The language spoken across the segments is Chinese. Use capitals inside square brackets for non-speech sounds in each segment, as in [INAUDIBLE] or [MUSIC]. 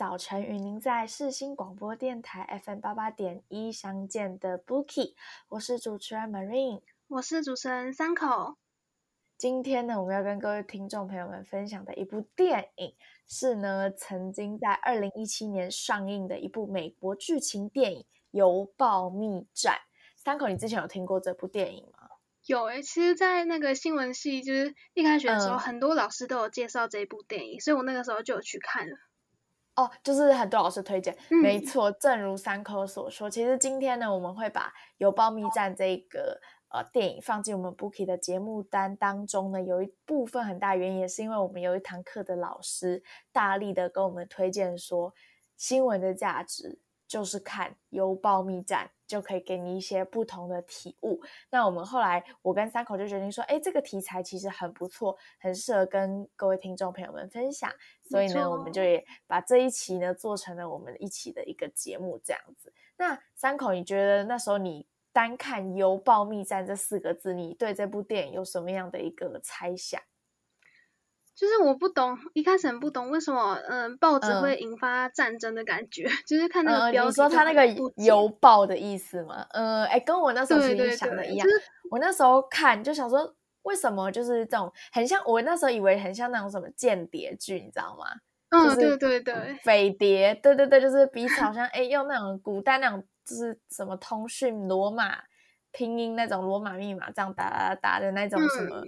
早晨与您在世新广播电台 FM 八八点一相见的 Bookie，我是主持人 Marine，我是主持人三口。今天呢，我们要跟各位听众朋友们分享的一部电影是呢，曾经在二零一七年上映的一部美国剧情电影《邮报密战》。三口，你之前有听过这部电影吗？有诶，其实，在那个新闻系，就是一开学的时候，很多老师都有介绍这部电影，所以我那个时候就有去看了。哦，就是很多老师推荐，没错。正如三科所说，其实今天呢，我们会把《邮报密战》这个呃电影放进我们 Bookie 的节目单当中呢，有一部分很大原因，也是因为我们有一堂课的老师大力的跟我们推荐说，新闻的价值。就是看邮报密战，就可以给你一些不同的体悟。那我们后来，我跟三口就决定说，哎，这个题材其实很不错，很适合跟各位听众朋友们分享。所以呢，我们就也把这一期呢做成了我们一起的一个节目，这样子。那三口，你觉得那时候你单看邮报密战这四个字，你对这部电影有什么样的一个猜想？就是我不懂，一开始很不懂为什么，嗯，报纸会引发战争的感觉。[LAUGHS] 就是看那个标题，你说他那个邮报的意思吗？嗯，哎，跟我那时候其实想的一样。我那时候看就想说，为什么就是这种很像？我那时候以为很像那种什么间谍剧，你知道吗？嗯，对对对，匪谍，对对对，就是彼此好像哎用那种古代那种就是什么通讯罗马拼音那种罗马密码这样打打打的那种什么。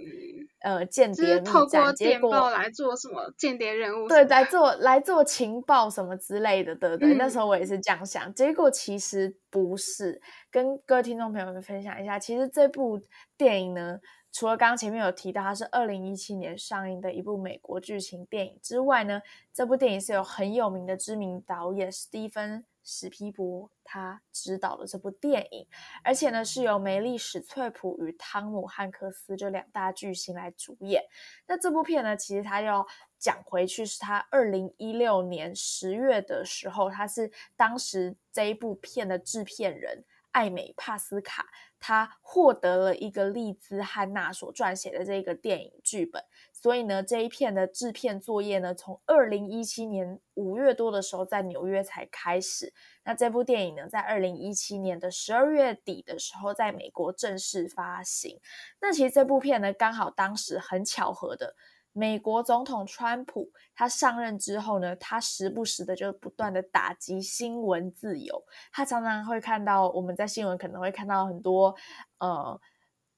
呃，间谍密战，结果来做什么间谍任务？对，来做来做情报什么之类的，对不对？那时候我也是这样想，结果其实不是。跟各位听众朋友们分享一下，其实这部电影呢，除了刚刚前面有提到它是二零一七年上映的一部美国剧情电影之外呢，这部电影是有很有名的知名导演史蒂芬。史皮博他执导了这部电影，而且呢是由梅丽史翠普与汤姆汉克斯这两大巨星来主演。那这部片呢，其实他要讲回去，是他二零一六年十月的时候，他是当时这一部片的制片人艾美帕斯卡，他获得了一个利兹汉娜所撰写的这个电影剧本。所以呢，这一片的制片作业呢，从二零一七年五月多的时候在纽约才开始。那这部电影呢，在二零一七年的十二月底的时候，在美国正式发行。那其实这部片呢，刚好当时很巧合的，美国总统川普他上任之后呢，他时不时的就不断的打击新闻自由。他常常会看到我们在新闻可能会看到很多呃。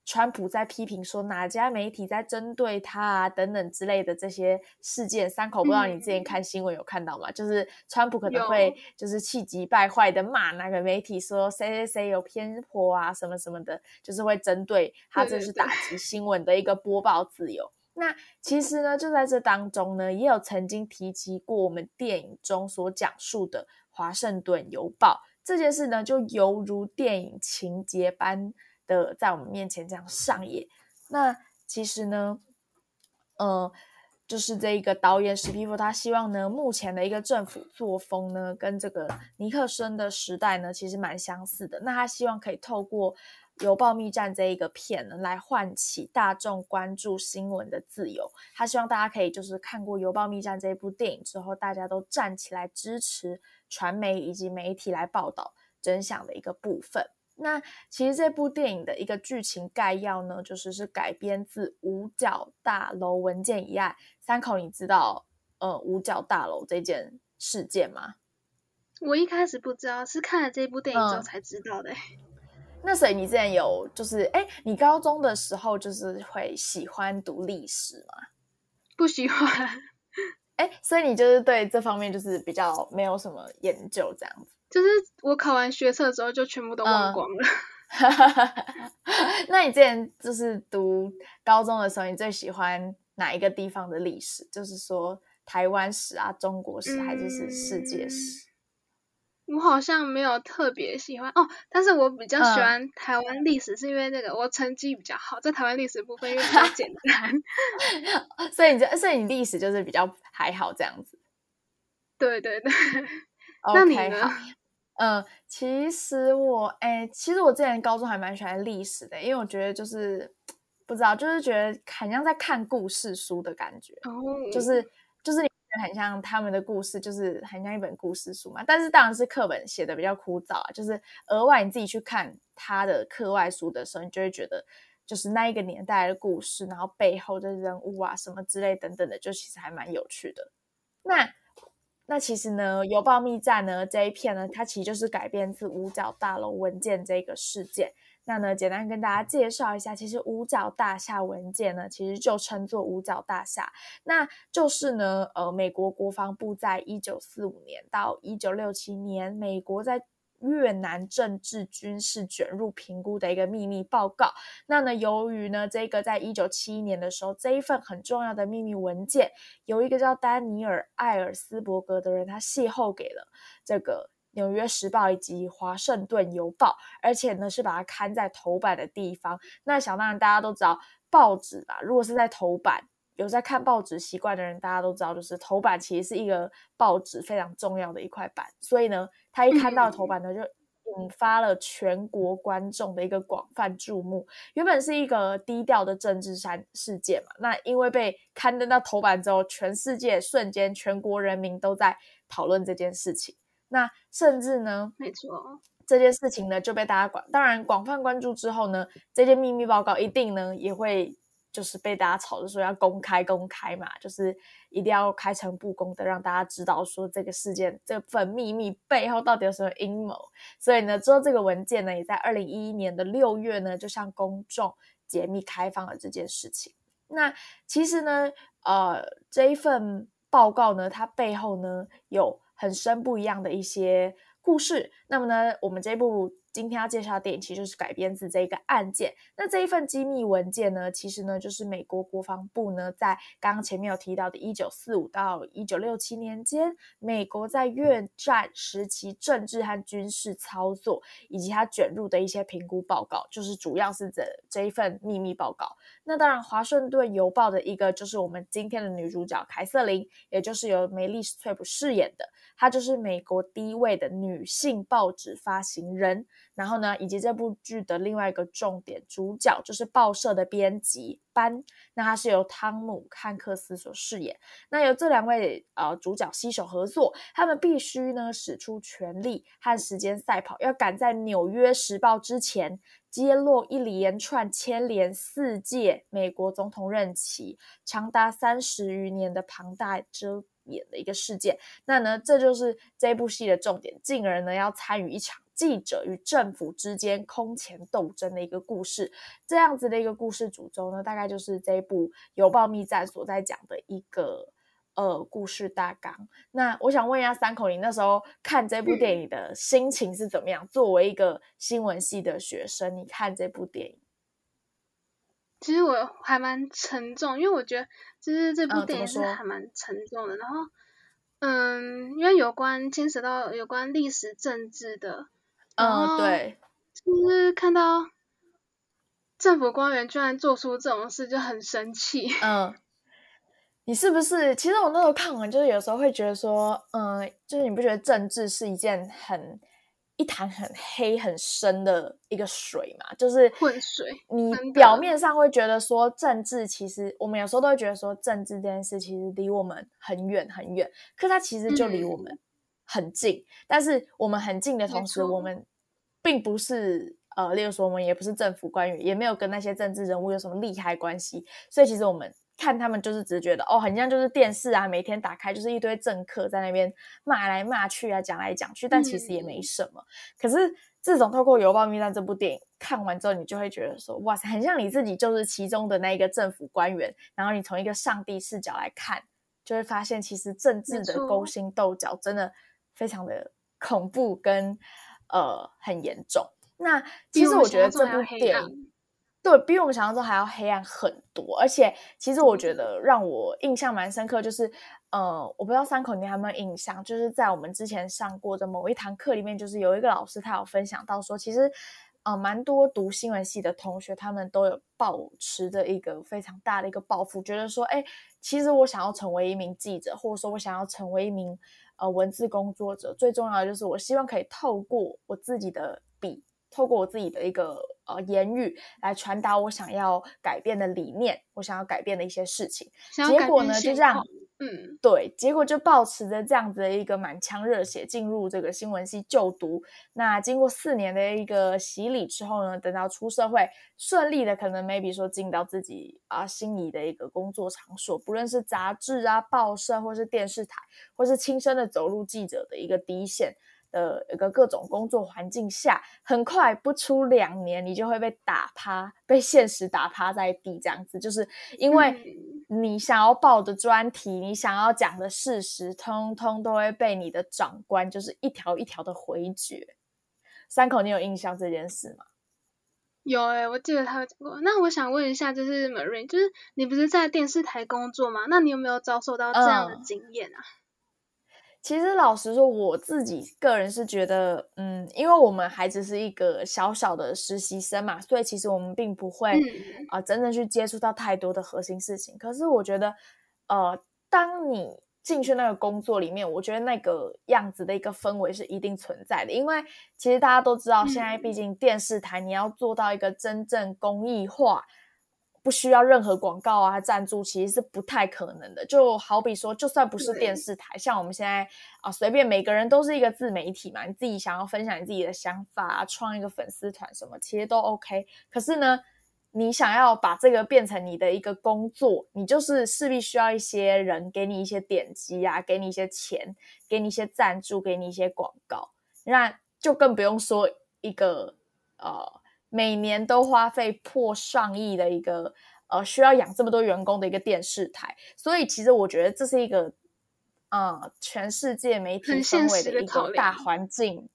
川普在批评说哪家媒体在针对他啊等等之类的这些事件，三口不知道你之前看新闻有看到吗？就是川普可能会就是气急败坏的骂那个媒体说谁谁谁有偏颇啊什么什么的，就是会针对他，这是打击新闻的一个播报自由。那其实呢，就在这当中呢，也有曾经提及过我们电影中所讲述的华盛顿邮报这件事呢，就犹如电影情节般。的在我们面前这样上演，那其实呢，呃，就是这一个导演史蒂夫，他希望呢，目前的一个政府作风呢，跟这个尼克森的时代呢，其实蛮相似的。那他希望可以透过《邮报密战》这一个片呢，来唤起大众关注新闻的自由。他希望大家可以就是看过《邮报密战》这一部电影之后，大家都站起来支持传媒以及媒体来报道真相的一个部分。那其实这部电影的一个剧情概要呢，就是是改编自五角大楼文件一案。三口，你知道呃五角大楼这件事件吗？我一开始不知道，是看了这部电影之后才知道的。[LAUGHS] 那所以你之前有就是哎，你高中的时候就是会喜欢读历史吗？不喜欢。哎，所以你就是对这方面就是比较没有什么研究这样子。就是我考完学测之后就全部都忘光了。[LAUGHS] 那你之前就是读高中的时候，你最喜欢哪一个地方的历史？就是说台湾史啊、中国史，还是是世界史？我好像没有特别喜欢哦，但是我比较喜欢台湾历史，是因为那个我成绩比较好，在台湾历史部分因为比较简单，[LAUGHS] 所以你就所以你历史就是比较还好这样子。对对对。OK，好，嗯，其实我，哎，其实我之前高中还蛮喜欢历史的，因为我觉得就是不知道，就是觉得很像在看故事书的感觉，哦，就是就是你很像他们的故事，就是很像一本故事书嘛。但是当然是课本写的比较枯燥啊，就是额外你自己去看他的课外书的时候，你就会觉得就是那一个年代的故事，然后背后的人物啊什么之类等等的，就其实还蛮有趣的。那那其实呢，《邮报密战》呢这一片呢，它其实就是改编自五角大楼文件这个事件。那呢，简单跟大家介绍一下，其实五角大厦文件呢，其实就称作五角大厦，那就是呢，呃，美国国防部在一九四五年到一九六七年，美国在越南政治军事卷入评估的一个秘密报告。那呢，由于呢，这个在一九七一年的时候，这一份很重要的秘密文件，由一个叫丹尼尔·艾尔斯伯格的人，他邂逅给了这个。纽约时报以及华盛顿邮报，而且呢是把它刊在头版的地方。那想当然，大家都知道报纸吧？如果是在头版，有在看报纸习惯的人，大家都知道，就是头版其实是一个报纸非常重要的一块板。所以呢，他一看到头版呢，就引发了全国观众的一个广泛注目。原本是一个低调的政治山事件嘛，那因为被刊登到头版之后，全世界瞬间全国人民都在讨论这件事情。那甚至呢，没错，这件事情呢就被大家广，当然广泛关注之后呢，这件秘密报告一定呢也会就是被大家吵着说要公开公开嘛，就是一定要开诚布公的让大家知道说这个事件这份秘密背后到底有什么阴谋。所以呢，之后这个文件呢也在二零一一年的六月呢就向公众解密开放了这件事情。那其实呢，呃，这一份报告呢，它背后呢有。很深不一样的一些故事。那么呢，我们这部。今天要介绍的电影其实就是改编自这一个案件。那这一份机密文件呢，其实呢就是美国国防部呢在刚刚前面有提到的1945到1967年间，美国在越战时期政治和军事操作以及它卷入的一些评估报告，就是主要是这这一份秘密报告。那当然，华盛顿邮报的一个就是我们今天的女主角凯瑟琳，也就是由梅丽史翠普饰演的，她就是美国第一位的女性报纸发行人。然后呢，以及这部剧的另外一个重点主角就是报社的编辑班，那她是由汤姆汉克斯所饰演。那由这两位呃主角携手合作，他们必须呢使出全力和时间赛跑，要赶在《纽约时报》之前揭露一连串牵连四届美国总统任期长达三十余年的庞大遮掩的一个事件。那呢，这就是这部戏的重点，进而呢要参与一场。记者与政府之间空前斗争的一个故事，这样子的一个故事主轴呢，大概就是这部《邮报密战》所在讲的一个呃故事大纲。那我想问一下三口，你那时候看这部电影的心情是怎么样？作为一个新闻系的学生，你看这部电影，其实我还蛮沉重，因为我觉得其实这部电影是还蛮沉重的。然后，嗯，因为有关牵扯到有关历史政治的。嗯，对，就是看到政府官员居然做出这种事，就很生气。嗯，你是不是？其实我那时候看完，就是有时候会觉得说，嗯，就是你不觉得政治是一件很一潭很黑很深的一个水嘛？就是混水。你表面上会觉得说政治，其实我们有时候都会觉得说政治这件事其实离我们很远很远，可它其实就离我们。很近，但是我们很近的同时，我们并不是呃，例如说我们也不是政府官员，也没有跟那些政治人物有什么利害关系，所以其实我们看他们就是只觉得哦，很像就是电视啊，每天打开就是一堆政客在那边骂来骂去啊，讲来讲去，但其实也没什么。可是自从透过《邮报密探》这部电影看完之后，你就会觉得说，哇塞，很像你自己就是其中的那一个政府官员，然后你从一个上帝视角来看，就会发现其实政治的勾心斗角真的。非常的恐怖跟呃很严重。那其实我觉得这部电影对比我们想象中还要黑暗很多。而且其实我觉得让我印象蛮深刻，就是呃，我不知道三口你有没有印象，就是在我们之前上过的某一堂课里面，就是有一个老师他有分享到说，其实呃蛮多读新闻系的同学，他们都有保持着一个非常大的一个抱负，觉得说，哎，其实我想要成为一名记者，或者说我想要成为一名。呃，文字工作者最重要的就是，我希望可以透过我自己的笔，透过我自己的一个呃言语来传达我想要改变的理念，我想要改变的一些事情。结果呢，就这样，嗯，对，结果就保持着这样子的一个满腔热血进入这个新闻系就读。那经过四年的一个洗礼之后呢，等到出社会，顺利的可能 maybe 说进到自己啊心仪的一个工作场所，不论是杂志啊、报社，或是电视台，或是亲身的走入记者的一个第一线。的一个各种工作环境下，很快不出两年，你就会被打趴，被现实打趴在地，这样子，就是因为你想要报的专题，你想要讲的事实，通通都会被你的长官就是一条一条的回绝。三口，你有印象这件事吗？有诶，我记得他有讲过。那我想问一下，就是 Marine，就是你不是在电视台工作吗？那你有没有遭受到这样的经验啊？其实老实说，我自己个人是觉得，嗯，因为我们还只是一个小小的实习生嘛，所以其实我们并不会啊真正去接触到太多的核心事情。可是我觉得，呃，当你进去那个工作里面，我觉得那个样子的一个氛围是一定存在的。因为其实大家都知道，现在毕竟电视台你要做到一个真正公益化。不需要任何广告啊赞助，其实是不太可能的。就好比说，就算不是电视台，像我们现在啊，随便每个人都是一个自媒体嘛，你自己想要分享你自己的想法啊，创一个粉丝团什么，其实都 OK。可是呢，你想要把这个变成你的一个工作，你就是势必需要一些人给你一些点击啊，给你一些钱，给你一些赞助，给你一些广告，那就更不用说一个呃。每年都花费破上亿的一个呃，需要养这么多员工的一个电视台，所以其实我觉得这是一个呃，全世界媒体氛围的一个大环境。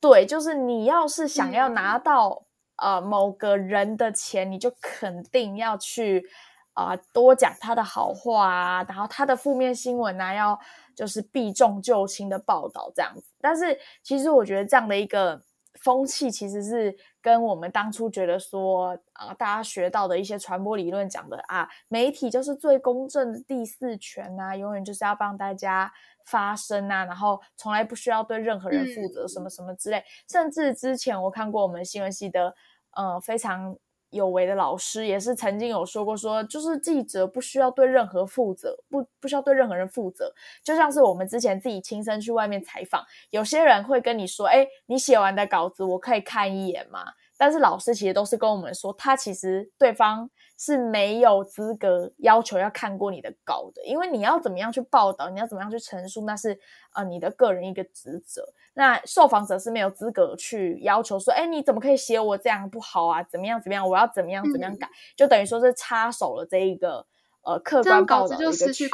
对，就是你要是想要拿到呃某个人的钱，你就肯定要去啊多讲他的好话啊，然后他的负面新闻呢要就是避重就轻的报道这样子。但是其实我觉得这样的一个。风气其实是跟我们当初觉得说啊，大家学到的一些传播理论讲的啊，媒体就是最公正的第四权呐，永远就是要帮大家发声呐，然后从来不需要对任何人负责什么什么之类。甚至之前我看过我们新闻系的，呃，非常。有为的老师也是曾经有说过，说就是记者不需要对任何负责，不不需要对任何人负责，就像是我们之前自己亲身去外面采访，有些人会跟你说，哎，你写完的稿子我可以看一眼吗？但是老师其实都是跟我们说，他其实对方。是没有资格要求要看过你的稿的，因为你要怎么样去报道，你要怎么样去陈述，那是呃你的个人一个职责。那受访者是没有资格去要求说，哎，你怎么可以写我这样不好啊？怎么样怎么样？我要怎么样怎么样改？就等于说是插手了这一个呃客观报道的一个权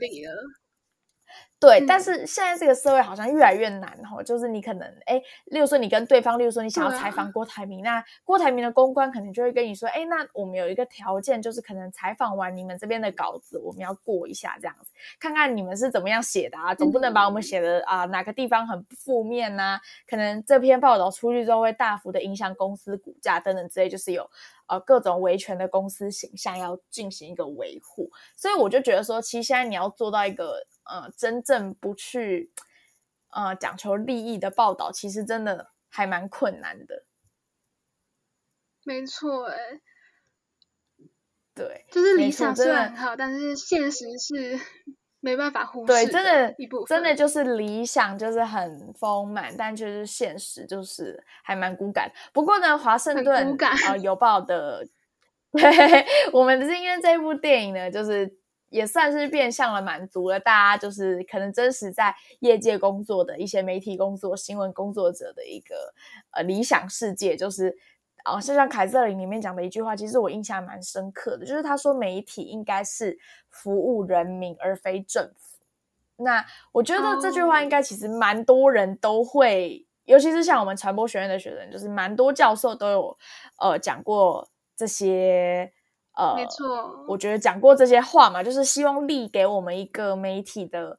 利了。对，但是现在这个社会好像越来越难哈，就是你可能哎，例如说你跟对方，例如说你想要采访。郭台铭，那郭台铭的公关可能就会跟你说，哎，那我们有一个条件，就是可能采访完你们这边的稿子，我们要过一下这样子，看看你们是怎么样写的啊，总不能把我们写的啊哪个地方很负面呐，可能这篇报道出去之后会大幅的影响公司股价等等之类，就是有呃各种维权的公司形象要进行一个维护，所以我就觉得说，其实现在你要做到一个。呃，真正不去呃讲求利益的报道，其实真的还蛮困难的。没错，哎，对，就是理想虽然很好，但是现实是没办法忽视。对，真的，真的就是理想就是很丰满，但就是现实就是还蛮骨感。不过呢，华盛顿啊 [LAUGHS] 邮报的，[LAUGHS] 对，我们是因为这部电影呢，就是。也算是变相了满足了大家，就是可能真实在业界工作的一些媒体工作、新闻工作者的一个呃理想世界，就是啊，就像凯瑟琳里面讲的一句话，其实我印象蛮深刻的，就是他说媒体应该是服务人民而非政府。那我觉得这句话应该其实蛮多人都会，尤其是像我们传播学院的学生，就是蛮多教授都有呃讲过这些。呃，没错，我觉得讲过这些话嘛，就是希望立给我们一个媒体的，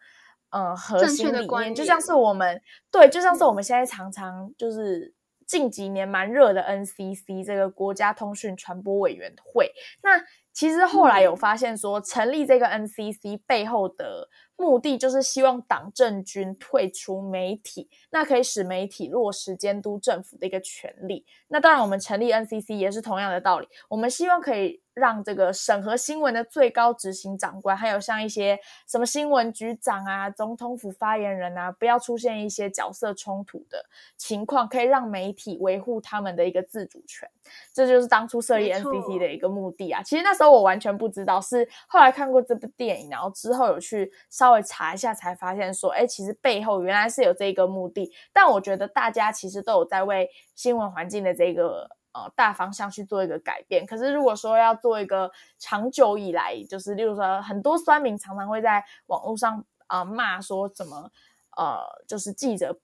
呃，核心理念，就像是我们对，就像是我们现在常常就是近几年蛮热的 NCC 这个国家通讯传播委员会，那。其实后来有发现说，成立这个 NCC 背后的目的就是希望党政军退出媒体，那可以使媒体落实监督政府的一个权利。那当然，我们成立 NCC 也是同样的道理，我们希望可以让这个审核新闻的最高执行长官，还有像一些什么新闻局长啊、总统府发言人啊，不要出现一些角色冲突的情况，可以让媒体维护他们的一个自主权。这就是当初设立 NCT 的一个目的啊。其实那时候我完全不知道，是后来看过这部电影，然后之后有去稍微查一下，才发现说，哎，其实背后原来是有这个目的。但我觉得大家其实都有在为新闻环境的这个。呃，大方向去做一个改变。可是，如果说要做一个长久以来，就是例如说，很多酸民常常会在网络上啊骂说，怎么呃，就是记者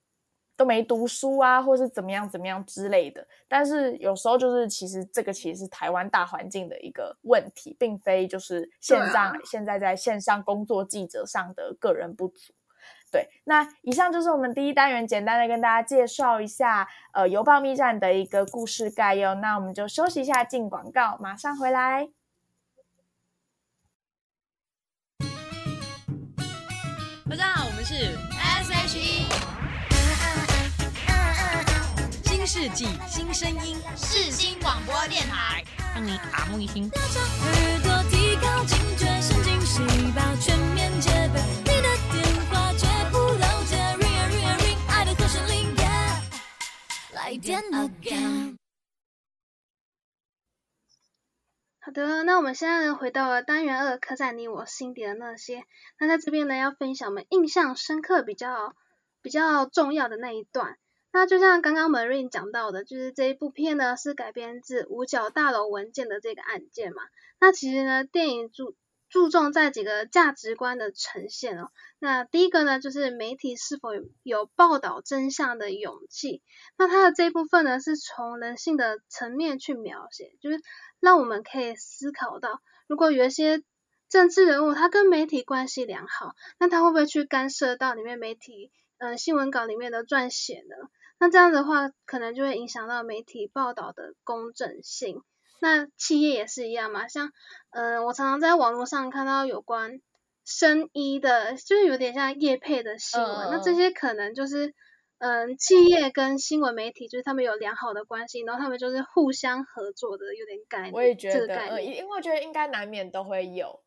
都没读书啊，或是怎么样怎么样之类的。但是有时候就是，其实这个其实是台湾大环境的一个问题，并非就是线上现在在线上工作记者上的个人不足。对，那以上就是我们第一单元简单的跟大家介绍一下，呃，邮报密战的一个故事概要。那我们就休息一下，进广告，马上回来。大家好，我们是 S.H.E，新世纪新声音，世新广播电台，让你耳目一新。好的，那我们现在呢回到了单元二，刻在你我心底的那些。那在这边呢，要分享我们印象深刻、比较比较重要的那一段。那就像刚刚 Marine 讲到的，就是这一部片呢是改编自五角大楼文件的这个案件嘛。那其实呢，电影注注重在几个价值观的呈现哦。那第一个呢，就是媒体是否有报道真相的勇气。那它的这一部分呢，是从人性的层面去描写，就是让我们可以思考到，如果有一些政治人物他跟媒体关系良好，那他会不会去干涉到里面媒体嗯新闻稿里面的撰写呢？那这样的话，可能就会影响到媒体报道的公正性。那企业也是一样嘛，像，嗯，我常常在网络上看到有关生医的，就是有点像业配的新闻。那这些可能就是，嗯，企业跟新闻媒体就是他们有良好的关系，然后他们就是互相合作的，有点概念。我也觉得，嗯，因为我觉得应该难免都会有。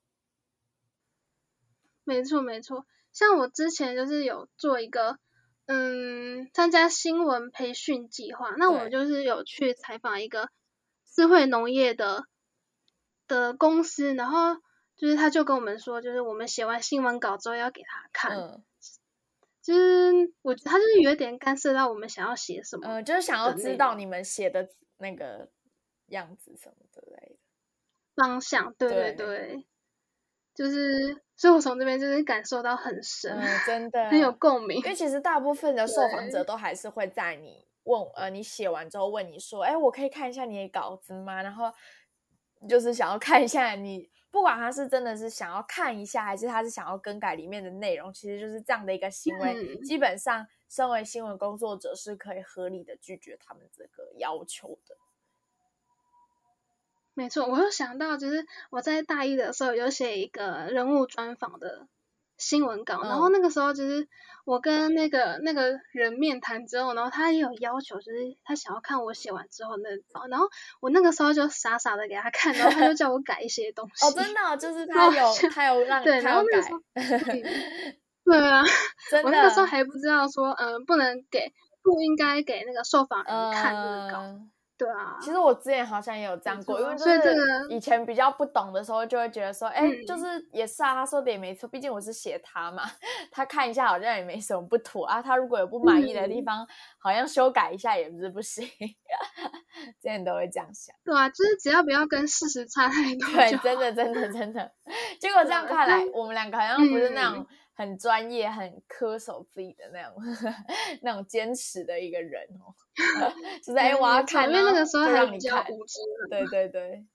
没错没错，像我之前就是有做一个，嗯，参加新闻培训计划，那我就是有去采访一个。智慧农业的的公司，然后就是他就跟我们说，就是我们写完新闻稿之后要给他看，就是我他就是有点干涉到我们想要写什么，嗯，就是想要知道你们写的那个样子什么之类的。方向，对对对，就是所以我从这边就是感受到很深，真的很有共鸣，因为其实大部分的 [LAUGHS] 受访者都还是会在你。问呃，你写完之后问你说，哎，我可以看一下你的稿子吗？然后就是想要看一下你，不管他是真的是想要看一下，还是他是想要更改里面的内容，其实就是这样的一个行为。基本上，身为新闻工作者是可以合理的拒绝他们这个要求的。没错，我又想到，就是我在大一的时候有写一个人物专访的。新闻稿，然后那个时候就是我跟那个那个人面谈之后，然后他也有要求，就是他想要看我写完之后那稿，然后我那个时候就傻傻的给他看，然后他就叫我改一些东西。[LAUGHS] 哦，真的，就是他有他有让对，然后那个时候 [LAUGHS] 对啊，[LAUGHS] 我那个时候还不知道说，嗯，不能给，不应该给那个受访人看这个稿。对啊，其实我之前好像也有这样过，因为就是以前比较不懂的时候，就会觉得说，哎，就是也是啊，他说的也没错，毕竟我是写他嘛，[LAUGHS] 他看一下好像也没什么不妥啊，他如果有不满意的地方，好像修改一下也不是不行，[LAUGHS] 之前都会这样想。对啊，就是只要不要跟事实差太多。对，真的真的真的，结果这样看来，我们两个好像不是那种。很专业、很恪守自己的那种、[LAUGHS] 那种坚持的一个人哦，就 [LAUGHS] 是哎，我要看，因为那个时候还比较无知，对对对，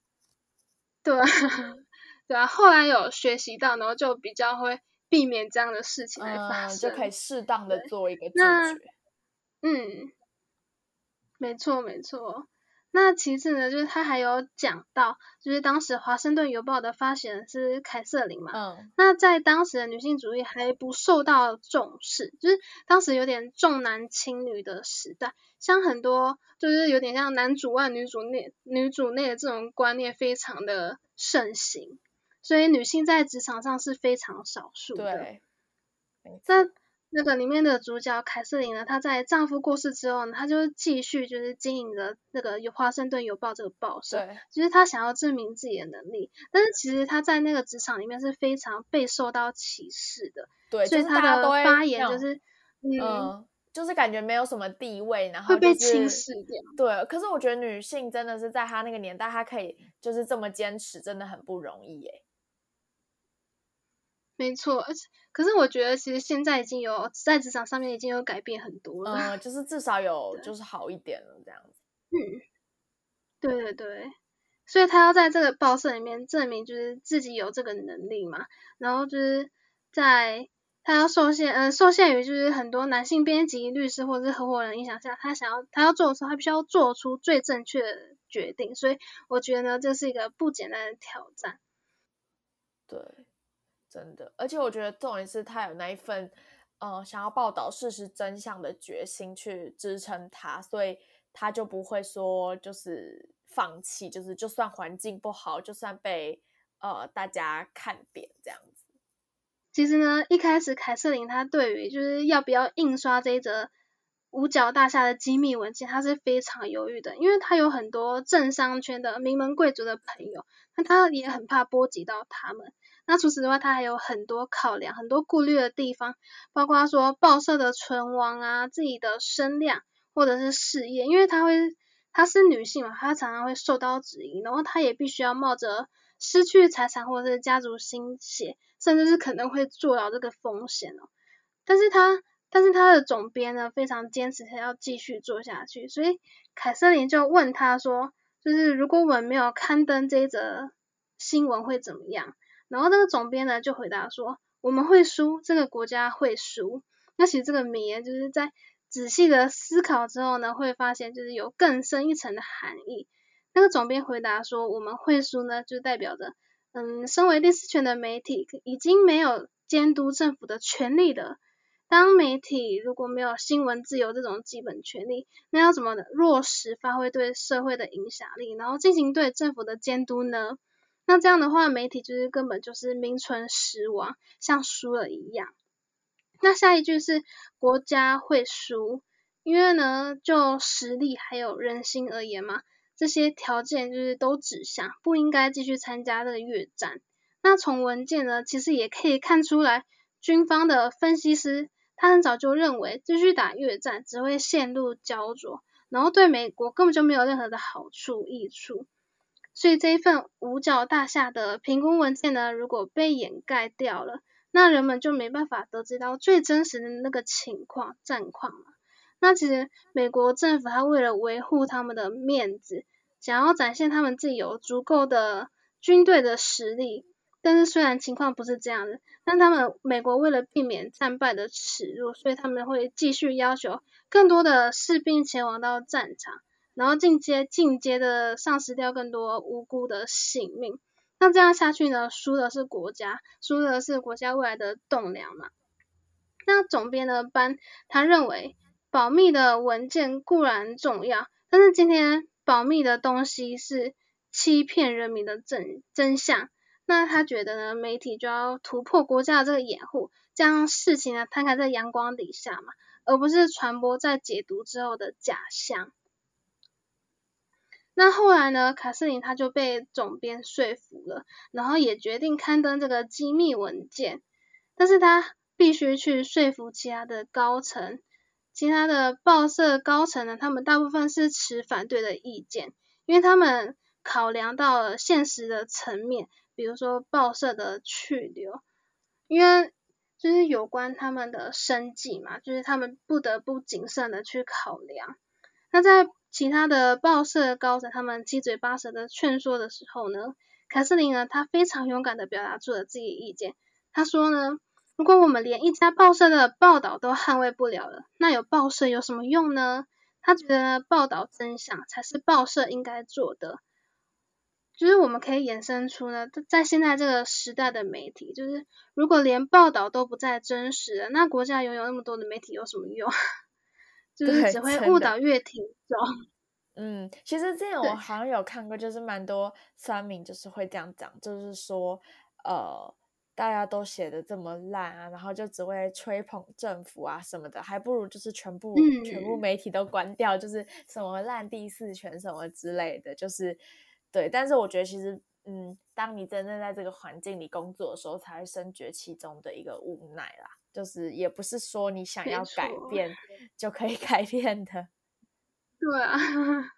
对啊，[LAUGHS] 对啊，后来有学习到，然后就比较会避免这样的事情来发生，就可以适当的做一个拒绝。嗯，没错没错。那其次呢，就是他还有讲到，就是当时《华盛顿邮报》的发行人是凯瑟琳嘛，嗯，那在当时的女性主义还不受到重视，就是当时有点重男轻女的时代，像很多就是有点像男主外女主内女主内的这种观念非常的盛行，所以女性在职场上是非常少数的。对，那个里面的主角凯瑟琳呢，她在丈夫过世之后呢，她就继续就是经营着那个《华盛顿邮报》这个报社。对。其实她想要证明自己的能力，但是其实她在那个职场里面是非常被受到歧视的。对。所以她的发言就是，嗯，就是感觉没有什么地位，然后会被轻视掉。对。可是我觉得女性真的是在她那个年代，她可以就是这么坚持，真的很不容易耶。没错，而且可是我觉得其实现在已经有在职场上面已经有改变很多了，嗯，就是至少有 [LAUGHS] 就是好一点了这样子。嗯，对对对，所以他要在这个报社里面证明就是自己有这个能力嘛，然后就是在他要受限，嗯，受限于就是很多男性编辑、律师或者是合伙人影响下，他想要他要做的时候，他必须要做出最正确的决定，所以我觉得呢，这是一个不简单的挑战。对。真的，而且我觉得重点是他有那一份，呃，想要报道事实真相的决心去支撑他，所以他就不会说就是放弃，就是就算环境不好，就算被呃大家看扁这样子。其实呢，一开始凯瑟琳她对于就是要不要印刷这一则五角大厦的机密文件，她是非常犹豫的，因为她有很多政商圈的名门贵族的朋友，那她也很怕波及到他们。那除此之外，他还有很多考量、很多顾虑的地方，包括说报社的存亡啊、自己的声量或者是事业，因为她会，她是女性嘛，她常常会受到质疑，然后她也必须要冒着失去财产或者是家族心血，甚至是可能会坐牢这个风险哦。但是她，但是她的总编呢，非常坚持，她要继续做下去，所以凯瑟琳就问他说，就是如果我们没有刊登这一则新闻会怎么样？然后这个总编呢就回答说：“我们会输，这个国家会输。”那其实这个名言就是在仔细的思考之后呢，会发现就是有更深一层的含义。那个总编回答说：“我们会输呢，就代表着，嗯，身为第四权的媒体已经没有监督政府的权利了。当媒体如果没有新闻自由这种基本权利，那要怎么落实发挥对社会的影响力，然后进行对政府的监督呢？”那这样的话，媒体就是根本就是名存实亡，像输了一样。那下一句是国家会输，因为呢，就实力还有人心而言嘛，这些条件就是都指向不应该继续参加这个越战。那从文件呢，其实也可以看出来，军方的分析师他很早就认为，继续打越战只会陷入焦灼，然后对美国根本就没有任何的好处益处。所以这一份五角大厦的评估文件呢，如果被掩盖掉了，那人们就没办法得知到最真实的那个情况战况了。那其实美国政府他为了维护他们的面子，想要展现他们自己有足够的军队的实力，但是虽然情况不是这样的，但他们美国为了避免战败的耻辱，所以他们会继续要求更多的士兵前往到战场。然后进阶进阶的丧失掉更多无辜的性命，那这样下去呢？输的是国家，输的是国家未来的栋梁嘛。那总编的班他认为，保密的文件固然重要，但是今天保密的东西是欺骗人民的真真相。那他觉得呢，媒体就要突破国家的这个掩护，将事情呢摊开在阳光底下嘛，而不是传播在解读之后的假象。那后来呢？卡瑟琳他就被总编说服了，然后也决定刊登这个机密文件。但是他必须去说服其他的高层，其他的报社高层呢，他们大部分是持反对的意见，因为他们考量到了现实的层面，比如说报社的去留，因为就是有关他们的生计嘛，就是他们不得不谨慎的去考量。那在其他的报社高层，他们七嘴八舌的劝说的时候呢，凯瑟琳呢，她非常勇敢的表达出了自己的意见。她说呢，如果我们连一家报社的报道都捍卫不了了，那有报社有什么用呢？她觉得报道真相才是报社应该做的。就是我们可以衍生出呢，在现在这个时代的媒体，就是如果连报道都不再真实了，那国家拥有那么多的媒体有什么用？就是只会误导越听众。[LAUGHS] 嗯，其实之前我好像有看过，就是蛮多酸民就是会这样讲，就是说，呃，大家都写的这么烂啊，然后就只会吹捧政府啊什么的，还不如就是全部全部媒体都关掉，就是什么烂第四权什么之类的，就是对。但是我觉得其实，嗯，当你真正在这个环境里工作的时候，才会深觉其中的一个无奈啦。就是也不是说你想要改变就可以 [LAUGHS] 改变的。对啊，[LAUGHS]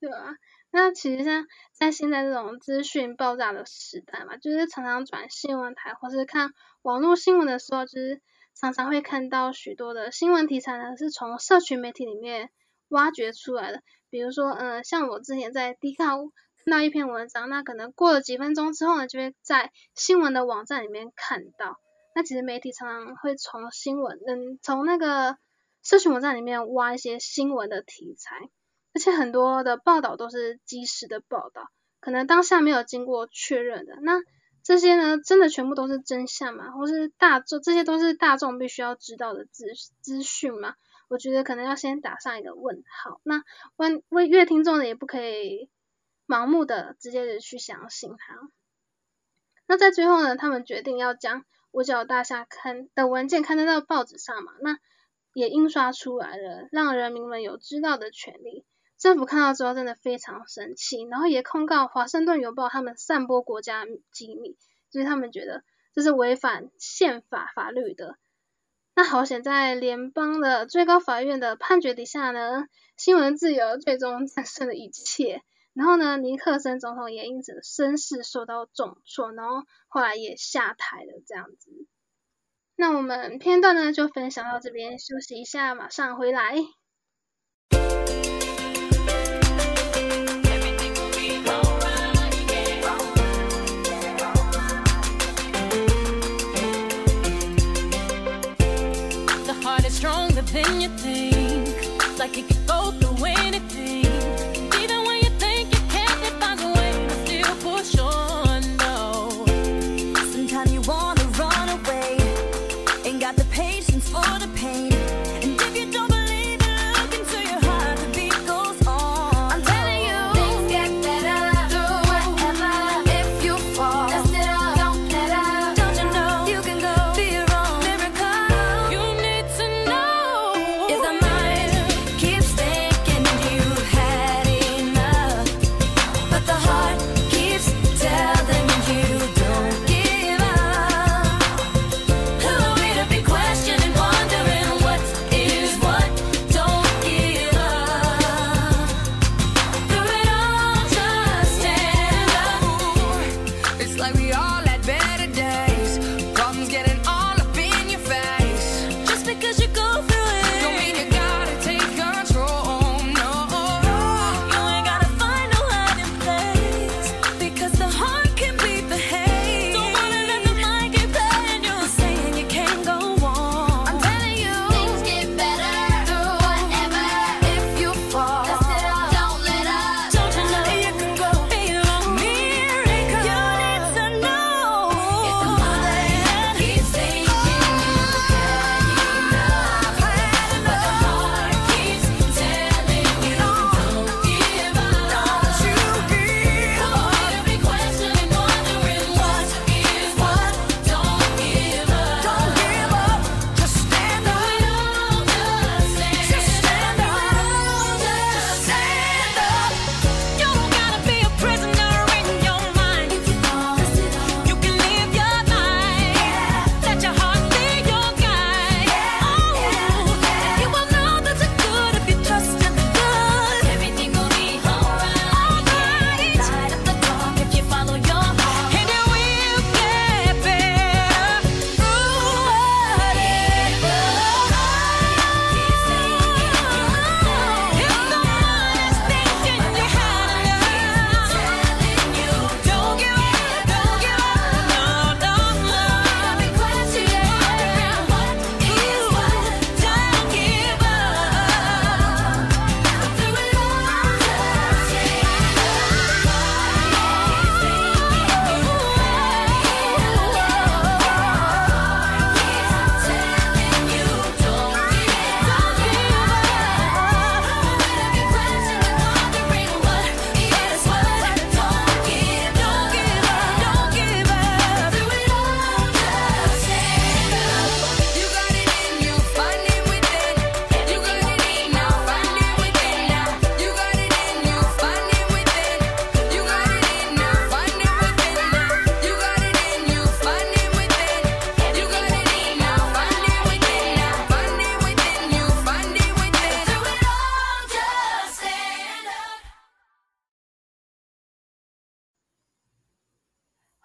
对啊，那其实像在现在这种资讯爆炸的时代嘛，就是常常转新闻台或是看网络新闻的时候，就是常常会看到许多的新闻题材呢，是从社群媒体里面挖掘出来的。比如说，嗯，像我之前在 D 卡看到一篇文章，那可能过了几分钟之后呢，就会在新闻的网站里面看到。那其实媒体常常会从新闻，嗯，从那个。社群网站里面挖一些新闻的题材，而且很多的报道都是即时的报道，可能当下没有经过确认的。那这些呢，真的全部都是真相吗？或是大众这些都是大众必须要知道的资资讯吗？我觉得可能要先打上一个问号。那问问乐听众呢，也不可以盲目的直接的去相信它。那在最后呢，他们决定要将五角大厦刊的文件刊登到报纸上嘛？那也印刷出来了，让人民们有知道的权利。政府看到之后真的非常生气，然后也控告《华盛顿邮报》他们散播国家机密，就是他们觉得这是违反宪法法律的。那好险，在联邦的最高法院的判决底下呢，新闻自由最终 [LAUGHS] 战胜了一切。然后呢，尼克森总统也因此声势受到重挫，然后后来也下台了，这样子。那我们片段呢就分享到这边，休息一下，马上回来。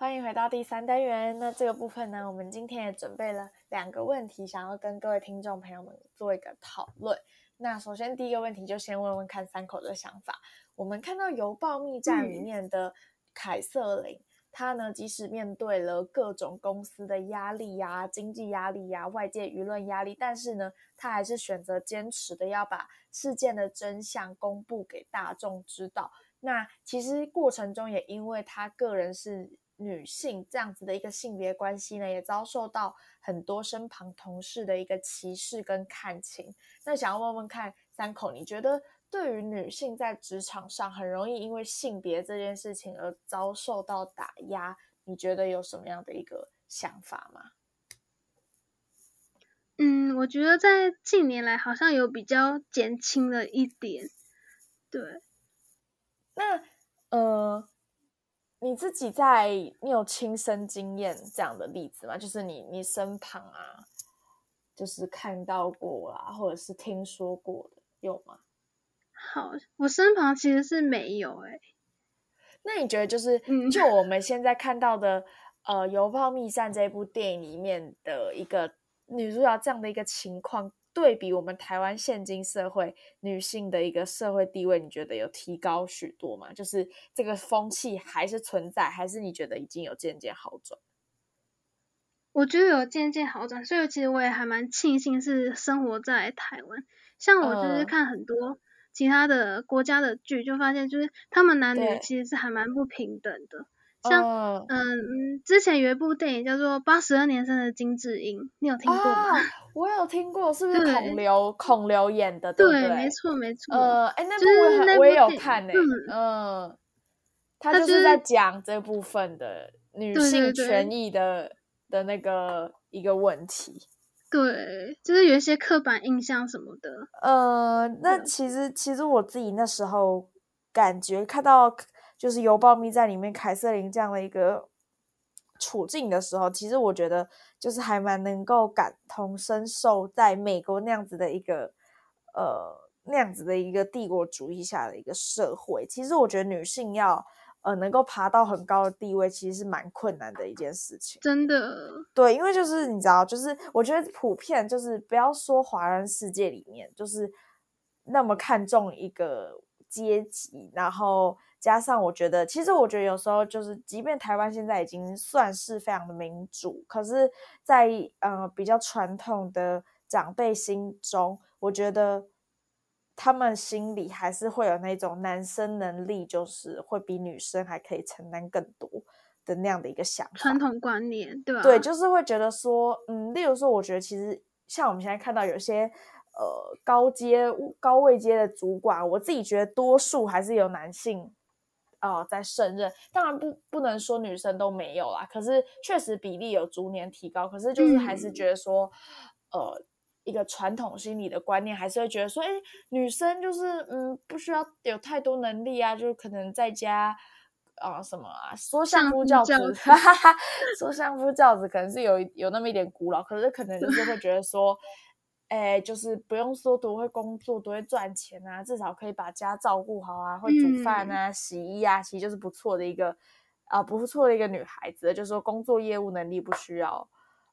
欢迎回到第三单元。那这个部分呢，我们今天也准备了两个问题，想要跟各位听众朋友们做一个讨论。那首先第一个问题，就先问问看三口的想法。我们看到《邮报密战》里面的凯瑟琳，她呢，即使面对了各种公司的压力呀、经济压力呀、外界舆论压力，但是呢，她还是选择坚持的要把事件的真相公布给大众知道。那其实过程中也因为她个人是。女性这样子的一个性别关系呢，也遭受到很多身旁同事的一个歧视跟看清。那想要问问看，三口，你觉得对于女性在职场上很容易因为性别这件事情而遭受到打压，你觉得有什么样的一个想法吗？嗯，我觉得在近年来好像有比较减轻了一点。对，那呃。你自己在，你有亲身经验这样的例子吗？就是你你身旁啊，就是看到过啦，或者是听说过的，有吗？好，我身旁其实是没有哎。那你觉得，就是就我们现在看到的，呃，《油泡密战》这部电影里面的一个女主角这样的一个情况？对比我们台湾现今社会女性的一个社会地位，你觉得有提高许多吗？就是这个风气还是存在，还是你觉得已经有渐渐好转？我觉得有渐渐好转，所以其实我也还蛮庆幸是生活在台湾。像我就是看很多其他的国家的剧，就发现就是他们男女其实是还蛮不平等的。像嗯，之前有一部电影叫做《八十二年生的金智英》，你有听过吗？[LAUGHS] 我有听过，是不是孔刘孔刘演的？对，没错没错。呃，哎，那部我也有看诶。嗯，他就是在讲这部分的女性权益的的那个一个问题。对，就是有一些刻板印象什么的。呃，那其实其实我自己那时候感觉看到。就是《邮报密在里面凯瑟琳这样的一个处境的时候，其实我觉得就是还蛮能够感同身受，在美国那样子的一个呃那样子的一个帝国主义下的一个社会，其实我觉得女性要呃能够爬到很高的地位，其实是蛮困难的一件事情。真的，对，因为就是你知道，就是我觉得普遍就是不要说华人世界里面，就是那么看重一个阶级，然后。加上我觉得，其实我觉得有时候就是，即便台湾现在已经算是非常的民主，可是，在呃比较传统的长辈心中，我觉得他们心里还是会有那种男生能力就是会比女生还可以承担更多的那样的一个想法。传统观念，对吧？对，就是会觉得说，嗯，例如说，我觉得其实像我们现在看到有些呃高阶高位阶的主管，我自己觉得多数还是有男性。哦，在胜任，当然不不能说女生都没有啦，可是确实比例有逐年提高。可是就是还是觉得说，呃，一个传统心理的观念还是会觉得说，哎，女生就是嗯，不需要有太多能力啊，就可能在家啊什么啊，说相夫教子，[LAUGHS] 说相夫教子可能是有有那么一点古老，可是可能就是会觉得说。哎，就是不用说多会工作，多会赚钱啊，至少可以把家照顾好啊，会煮饭啊、洗衣啊，其实就是不错的一个啊，不错的一个女孩子。就是说工作业务能力不需要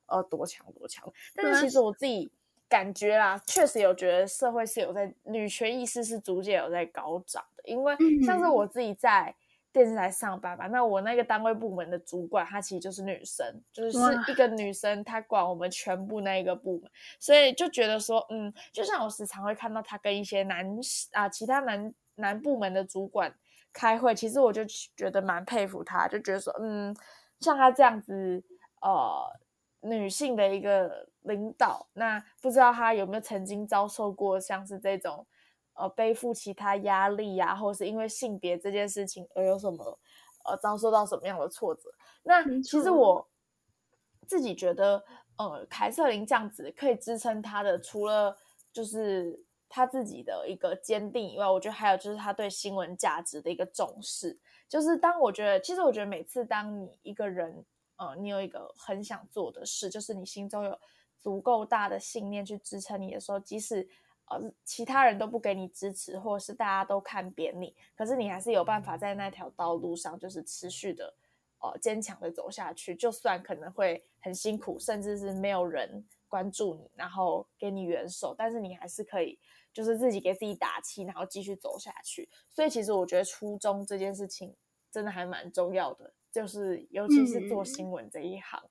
呃多强多强，但是其实我自己感觉啦，确实有觉得社会是有在女权意识是逐渐有在高涨的，因为像是我自己在。电视台上班吧，那我那个单位部门的主管，她其实就是女生，就是是一个女生，她管我们全部那一个部门，所以就觉得说，嗯，就像我时常会看到她跟一些男啊其他男男部门的主管开会，其实我就觉得蛮佩服她，就觉得说，嗯，像她这样子，呃，女性的一个领导，那不知道她有没有曾经遭受过像是这种。呃，背负其他压力呀，或者是因为性别这件事情而有什么呃遭受到什么样的挫折？那其实我自己觉得，呃，凯瑟琳这样子可以支撑她的，除了就是她自己的一个坚定以外，我觉得还有就是她对新闻价值的一个重视。就是当我觉得，其实我觉得每次当你一个人，呃，你有一个很想做的事，就是你心中有足够大的信念去支撑你的时候，即使其他人都不给你支持，或者是大家都看扁你，可是你还是有办法在那条道路上，就是持续的，呃坚强的走下去，就算可能会很辛苦，甚至是没有人关注你，然后给你援手，但是你还是可以就是自己给自己打气，然后继续走下去。所以其实我觉得初衷这件事情真的还蛮重要的，就是尤其是做新闻这一行，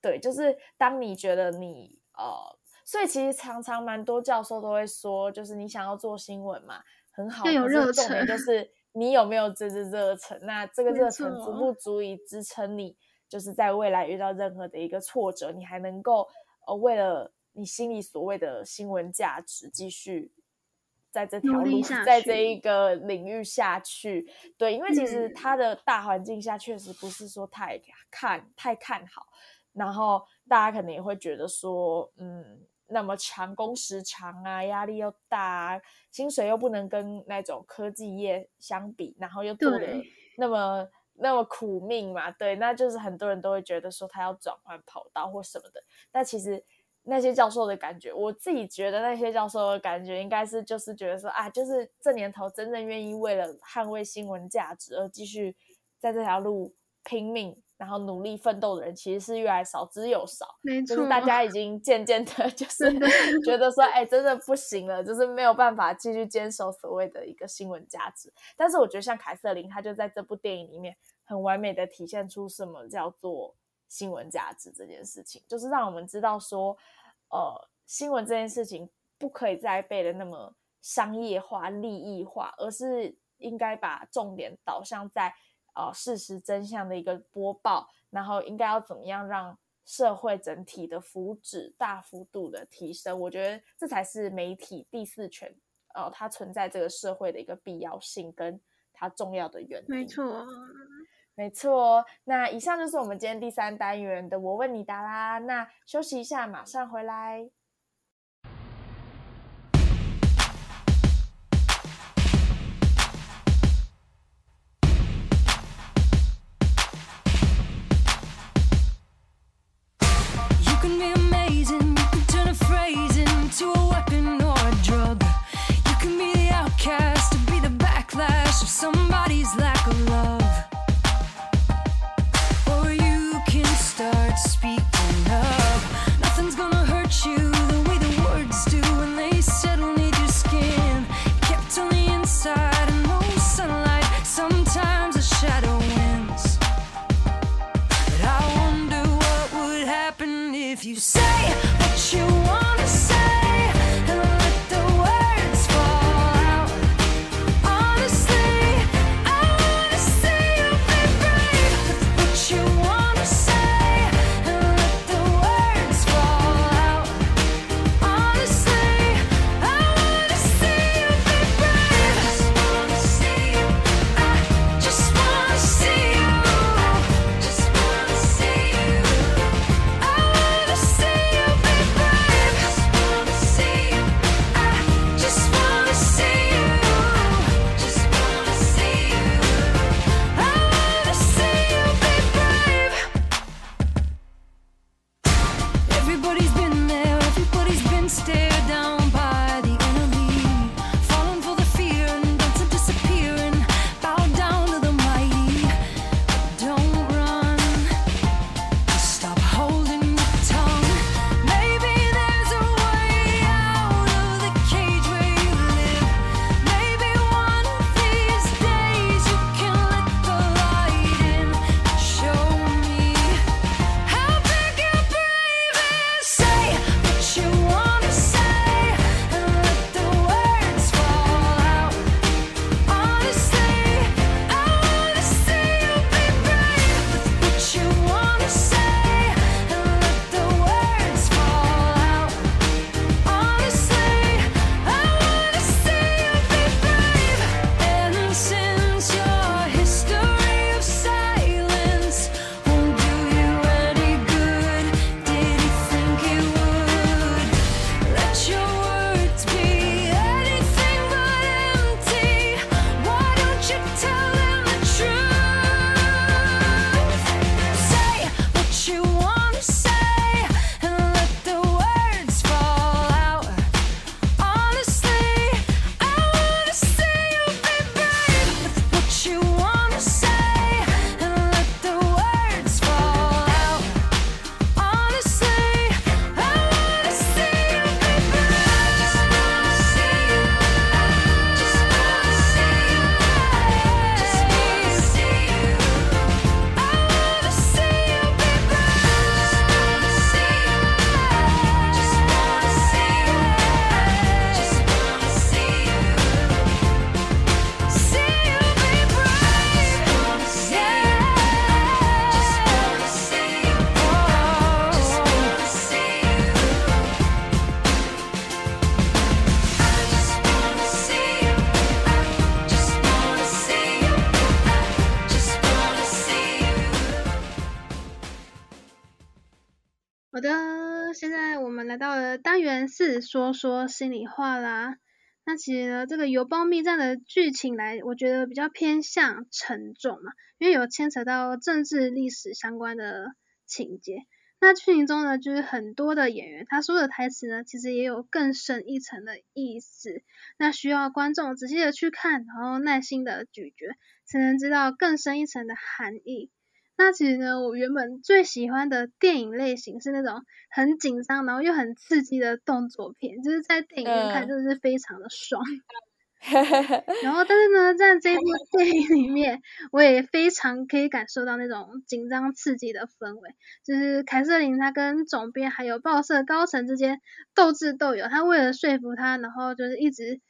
对，就是当你觉得你呃。所以其实常常蛮多教授都会说，就是你想要做新闻嘛，很好，有热重点就是你有没有这支热忱。那这个热忱足不足以支撑你，就是在未来遇到任何的一个挫折，你还能够呃为了你心里所谓的新闻价值，继续在这条路，在这一个领域下去。对，因为其实它的大环境下确实不是说太看太看好，然后大家可能也会觉得说，嗯。那么长工时长啊，压力又大，薪水又不能跟那种科技业相比，然后又做的那么那么苦命嘛，对，那就是很多人都会觉得说他要转换跑道或什么的。但其实那些教授的感觉，我自己觉得那些教授的感觉应该是就是觉得说啊，就是这年头真正愿意为了捍卫新闻价值而继续在这条路拼命。然后努力奋斗的人其实是越来少之又少，就是大家已经渐渐的，[LAUGHS] 就是 [LAUGHS] 觉得说，哎，真的不行了，就是没有办法继续坚守所谓的一个新闻价值。但是我觉得像凯瑟琳，她就在这部电影里面很完美的体现出什么叫做新闻价值这件事情，就是让我们知道说，呃，新闻这件事情不可以再被的那么商业化、利益化，而是应该把重点导向在。呃，事实真相的一个播报，然后应该要怎么样让社会整体的福祉大幅度的提升？我觉得这才是媒体第四权，呃，它存在这个社会的一个必要性跟它重要的原因。没错，没错。那以上就是我们今天第三单元的我问你答啦。那休息一下，马上回来。说说心里话啦。那其实呢，这个邮包密战的剧情来，我觉得比较偏向沉重嘛，因为有牵扯到政治历史相关的情节。那剧情中呢，就是很多的演员他说的台词呢，其实也有更深一层的意思。那需要观众仔细的去看，然后耐心的咀嚼，才能知道更深一层的含义。那其实呢，我原本最喜欢的电影类型是那种很紧张，然后又很刺激的动作片，就是在电影院看真的是非常的爽。[LAUGHS] 然后，但是呢，在这部电影里面，我也非常可以感受到那种紧张刺激的氛围。就是凯瑟琳她跟总编还有报社高层之间斗智斗勇，她为了说服他，然后就是一直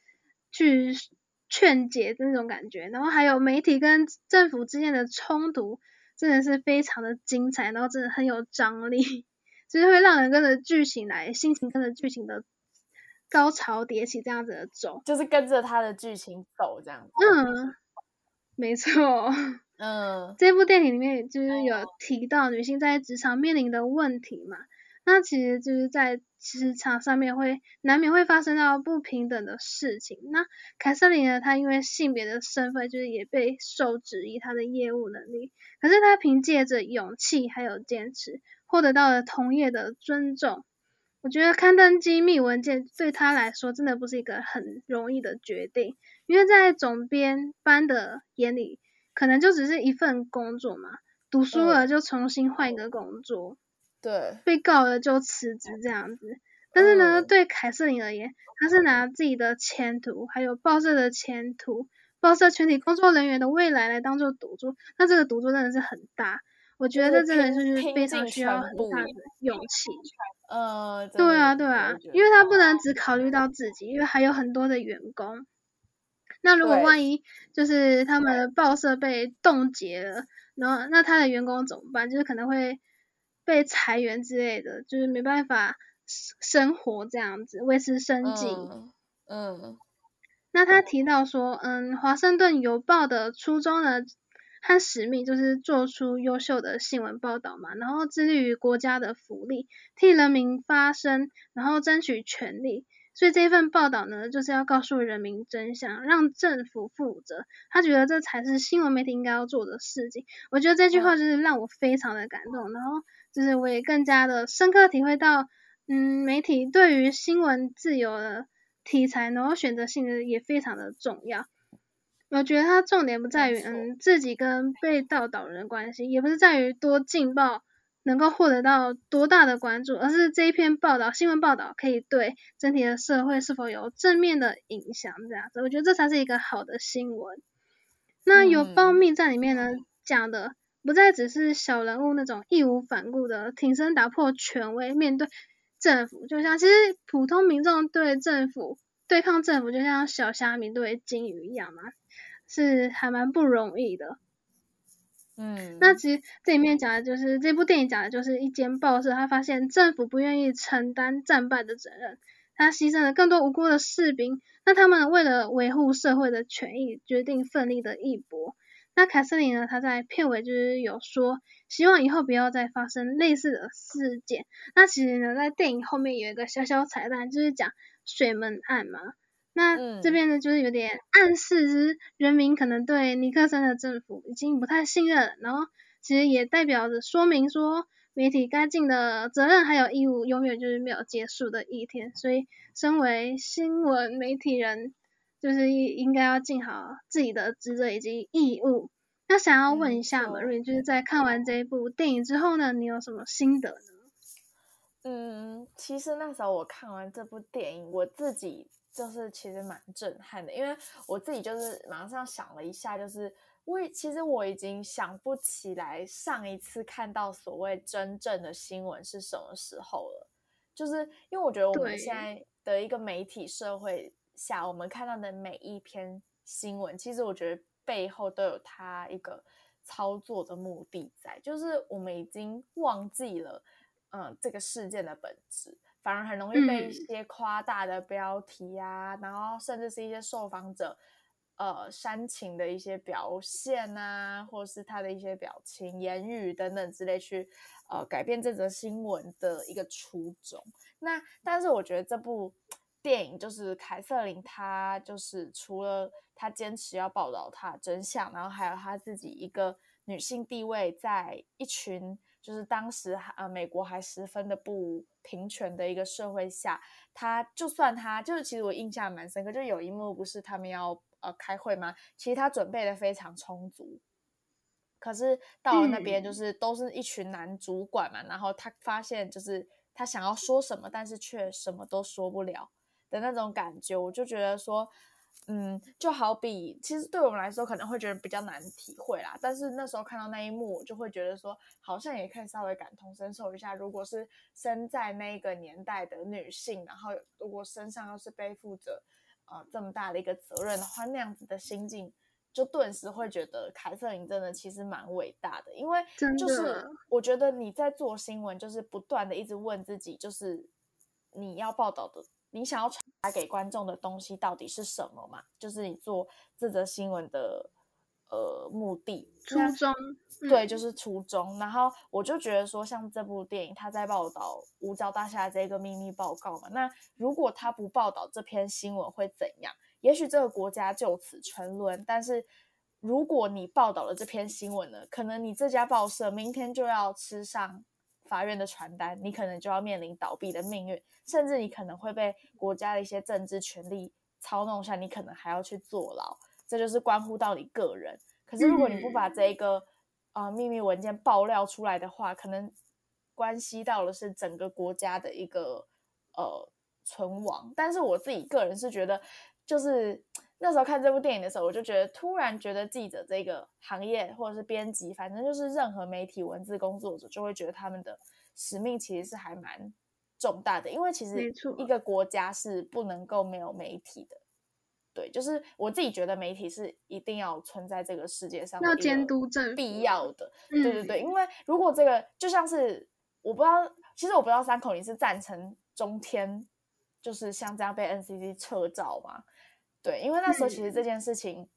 去劝解的那种感觉。然后还有媒体跟政府之间的冲突。真的是非常的精彩，然后真的很有张力，[LAUGHS] 就是会让人跟着剧情来，心情跟着剧情的高潮迭起这样子的走，就是跟着他的剧情走这样子。嗯，没错。嗯，这部电影里面就是有提到女性在职场面临的问题嘛，那其实就是在。职场上面会难免会发生到不平等的事情。那凯瑟琳呢？她因为性别的身份，就是也被受质疑她的业务能力。可是她凭借着勇气还有坚持，获得到了同业的尊重。我觉得刊登机密文件对她来说，真的不是一个很容易的决定，因为在总编班的眼里，可能就只是一份工作嘛，读书了就重新换一个工作。对，被告了就辞职这样子，但是呢，对凯瑟琳而言，她是拿自己的前途，还有报社的前途，报社全体工作人员的未来来当做赌注，那这个赌注真的是很大，我觉得这真的就是非常需要很大的勇气。呃，对啊，对啊，因为他不能只考虑到自己，因为还有很多的员工。那如果万一就是他们的报社被冻结了，然后那他的员工怎么办？就是可能会。被裁员之类的，就是没办法生活这样子维持生计。嗯，那他提到说，嗯，华盛顿邮报的初衷呢和使命就是做出优秀的新闻报道嘛，然后致力于国家的福利，替人民发声，然后争取权利。所以这份报道呢，就是要告诉人民真相，让政府负责。他觉得这才是新闻媒体应该要做的事情。我觉得这句话就是让我非常的感动，然后。就是我也更加的深刻体会到，嗯，媒体对于新闻自由的题材，然后选择性的也非常的重要。我觉得它重点不在于，嗯，自己跟被报道人的关系，也不是在于多劲爆能够获得到多大的关注，而是这一篇报道，新闻报道可以对整体的社会是否有正面的影响，这样子，我觉得这才是一个好的新闻。那有报密在里面呢讲的。不再只是小人物那种义无反顾的挺身打破权威，面对政府，就像其实普通民众对政府对抗政府，就像小虾米对金鱼一样嘛，是还蛮不容易的。嗯，那其实这里面讲的就是这部电影讲的就是一间报社，他发现政府不愿意承担战败的责任，他牺牲了更多无辜的士兵，那他们为了维护社会的权益，决定奋力的一搏。那凯瑟琳呢？她在片尾就是有说，希望以后不要再发生类似的事件。那其实呢，在电影后面有一个小小彩蛋，就是讲水门案嘛。那这边呢，就是有点暗示，就是人民可能对尼克森的政府已经不太信任。然后其实也代表着说明说，媒体该尽的责任还有义务，永远就是没有结束的一天。所以，身为新闻媒体人。就是应该要尽好自己的职责以及义务。那想要问一下 Marine，就是在看完这一部电影之后呢，你有什么心得呢？嗯，其实那时候我看完这部电影，我自己就是其实蛮震撼的，因为我自己就是马上想了一下，就是我其实我已经想不起来上一次看到所谓真正的新闻是什么时候了。就是因为我觉得我们现在的一个媒体社会。下我们看到的每一篇新闻，其实我觉得背后都有它一个操作的目的在，就是我们已经忘记了，嗯，这个事件的本质，反而很容易被一些夸大的标题啊，然后甚至是一些受访者呃煽情的一些表现啊，或是他的一些表情、言语等等之类去呃改变这则新闻的一个初衷。那但是我觉得这部电影就是凯瑟琳，她就是除了她坚持要报道她真相，然后还有她自己一个女性地位在一群。就是当时呃美国还十分的不平权的一个社会下，她就算她就是其实我印象蛮深刻，就有一幕不是他们要呃开会吗？其实她准备的非常充足，可是到了那边就是都是一群男主管嘛，然后他发现就是他想要说什么，但是却什么都说不了的那种感觉，我就觉得说。嗯，就好比，其实对我们来说可能会觉得比较难体会啦。但是那时候看到那一幕，我就会觉得说，好像也可以稍微感同身受一下。如果是生在那个年代的女性，然后如果身上又是背负着呃这么大的一个责任的话，那样子的心境，就顿时会觉得凯瑟琳真的其实蛮伟大的。因为就是我觉得你在做新闻，就是不断的一直问自己，就是你要报道的。你想要传达给观众的东西到底是什么嘛？就是你做这则新闻的呃目的初衷，对，就是初衷。然后我就觉得说，像这部电影，他在报道五角大厦这个秘密报告嘛。那如果他不报道这篇新闻会怎样？也许这个国家就此沉沦。但是如果你报道了这篇新闻呢，可能你这家报社明天就要吃上。法院的传单，你可能就要面临倒闭的命运，甚至你可能会被国家的一些政治权力操弄下，你可能还要去坐牢。这就是关乎到你个人。可是如果你不把这个啊秘密文件爆料出来的话，可能关系到的是整个国家的一个呃存亡。但是我自己个人是觉得，就是。那时候看这部电影的时候，我就觉得突然觉得记者这个行业，或者是编辑，反正就是任何媒体文字工作者，就会觉得他们的使命其实是还蛮重大的。因为其实一个国家是不能够没有媒体的。对，就是我自己觉得媒体是一定要存在这个世界上，要监督政必要的。对对对，因为如果这个就像是我不知道，其实我不知道三口你是赞成中天就是像这样被 NCC 撤照吗？对，因为那时候其实这件事情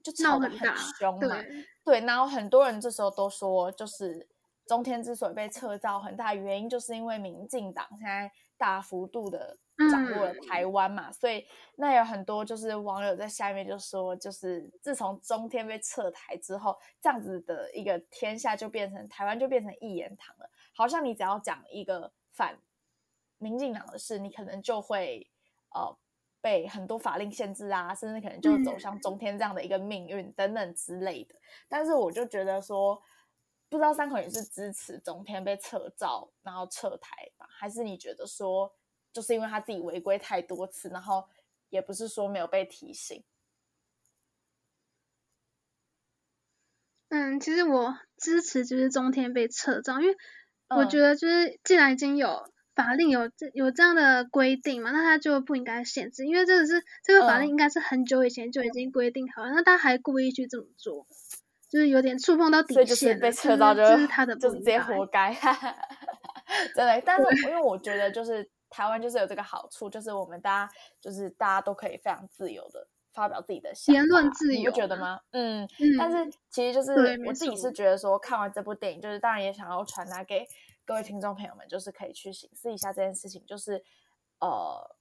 就吵得很凶嘛，对，然后很多人这时候都说，就是中天之所以被撤照，很大原因就是因为民进党现在大幅度的掌握了台湾嘛，所以那有很多就是网友在下面就说，就是自从中天被撤台之后，这样子的一个天下就变成台湾就变成一言堂了，好像你只要讲一个反民进党的事，你可能就会呃。被很多法令限制啊，甚至可能就走向中天这样的一个命运等等之类的。但是我就觉得说，不知道三口也是支持中天被撤照，然后撤台吧？还是你觉得说，就是因为他自己违规太多次，然后也不是说没有被提醒？嗯，其实我支持就是中天被撤照，因为我觉得就是既然已经有。法令有这有这样的规定嘛？那他就不应该限制，因为这个是这个法令应该是很久以前就已经规定好了。那他还故意去这么做，就是有点触碰到底线，被扯到就是他的，就直接活该。[LAUGHS] 真的，但是因为我觉得就是台湾就是有这个好处，就是我们大家就是大家都可以非常自由的发表自己的言论自由，你不觉得吗？嗯嗯，但是其实就是我自己是觉得说看完这部电影，就是当然也想要传达给。各位听众朋友们，就是可以去醒思一下这件事情，就是呃，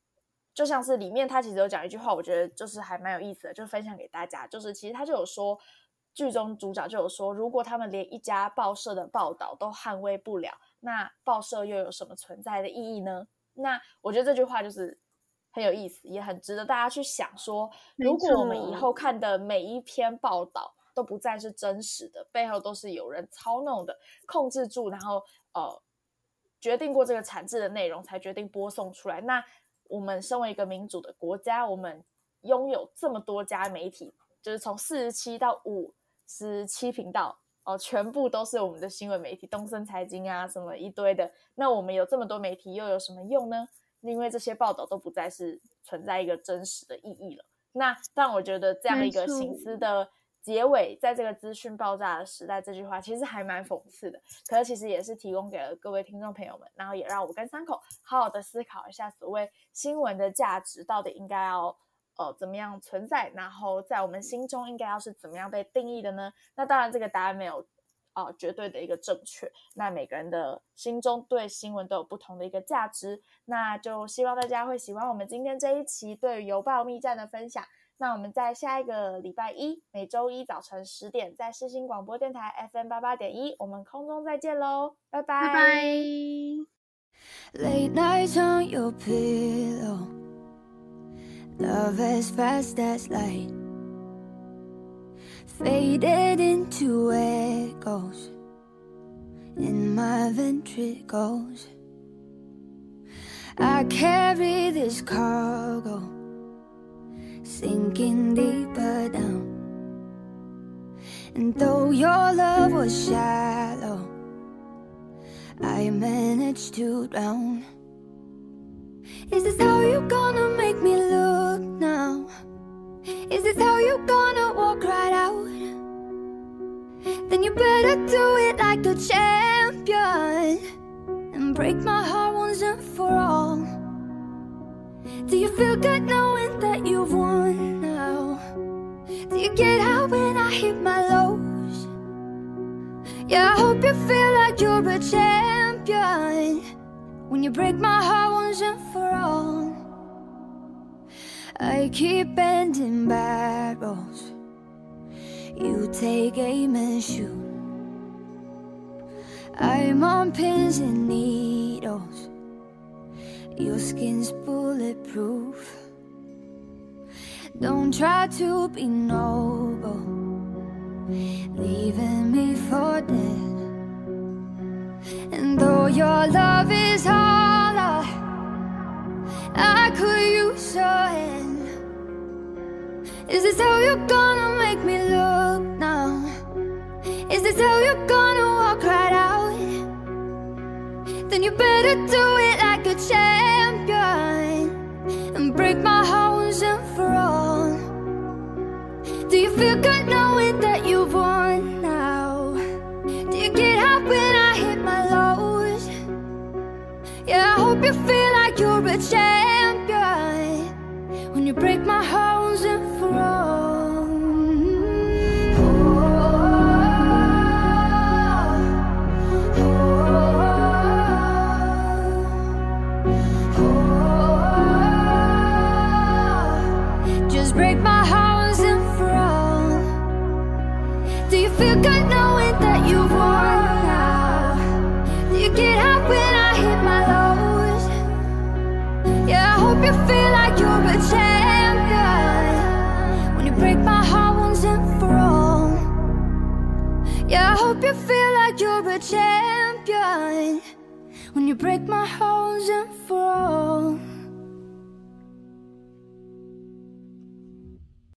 就像是里面他其实有讲一句话，我觉得就是还蛮有意思的，就分享给大家。就是其实他就有说，剧中主角就有说，如果他们连一家报社的报道都捍卫不了，那报社又有什么存在的意义呢？那我觉得这句话就是很有意思，也很值得大家去想。说如果我们以后看的每一篇报道都不再是真实的，背后都是有人操弄的，控制住，然后。呃，决定过这个产制的内容，才决定播送出来。那我们身为一个民主的国家，我们拥有这么多家媒体，就是从四十七到五十七频道哦，全部都是我们的新闻媒体，东森财经啊，什么一堆的。那我们有这么多媒体，又有什么用呢？因为这些报道都不再是存在一个真实的意义了。那但我觉得这样一个形式的。结尾在这个资讯爆炸的时代，这句话其实还蛮讽刺的，可是其实也是提供给了各位听众朋友们，然后也让我跟三口好好的思考一下，所谓新闻的价值到底应该要呃怎么样存在，然后在我们心中应该要是怎么样被定义的呢？那当然这个答案没有啊绝对的一个正确，那每个人的心中对新闻都有不同的一个价值，那就希望大家会喜欢我们今天这一期对于邮报密战的分享。那我们在下一个礼拜一，每周一早晨十点，在世新广播电台 FM 八八点一，我们空中再见喽，拜拜。拜拜。Late nights on your pillow. Love as fast as light. Faded into echoes in my ventricles. I carry this cargo sinking deeper down. And though your love was shallow, I managed to drown. Is this how you're gonna make me look now? Is this how you're gonna walk right out? Then you better do it like a champion and break my heart once and for all. Do you feel good knowing that you've won now? Do you get out when I hit my lows? Yeah, I hope you feel like you're a champion when you break my heart once and for all. I keep bending barrels. You take aim and shoot. I'm on pins and needles. Your skin's bulletproof. Don't try to be noble, leaving me for dead. And though your love is all I, I could use your hand. Is this how you're gonna make me look now? Is this how you're gonna walk right out? Then you better do it like a champion and break my heart and for all. Do you feel good knowing that you've won now? Do you get out when I hit my lows? Yeah, I hope you feel like you're a champion when you break my heart and for I hope you feel like you're a champion when you break my heart and for all.